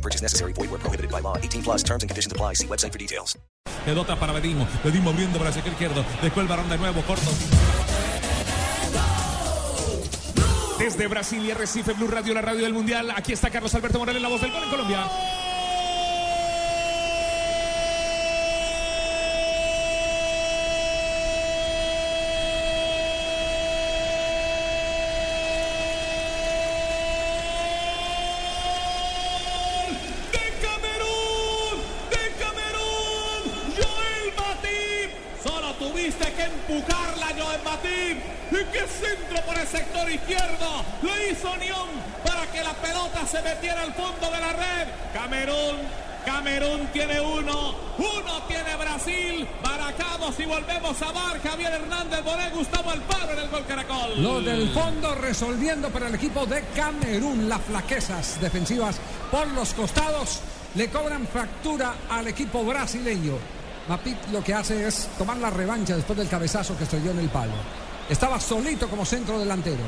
No purchase necessary. Void where prohibited by law. 18 plus terms and conditions apply. See website for details. Pelota para Bedimo. Bedimo abriendo para el izquierdo. Después el varón de nuevo, corto. Desde Brasil y Recife Blue Radio, la radio del Mundial. Aquí está Carlos Alberto Morales, la voz del gol en Colombia. de Camerún, de Camerún, Joel Matip. Solo tuviste que empujarla, Joel Matip. Y qué centro por el sector izquierdo. Lo hizo Nión para que la pelota se metiera al fondo de la red. Camerún. Camerún tiene uno, uno tiene Brasil, baracamos y volvemos a Bar, Javier Hernández Boré, Gustavo Alfaro en el gol Caracol. Lo del fondo resolviendo para el equipo de Camerún las flaquezas defensivas por los costados le cobran factura al equipo brasileño. Mapit lo que hace es tomar la revancha después del cabezazo que estrelló en el palo. Estaba solito como centro delantero.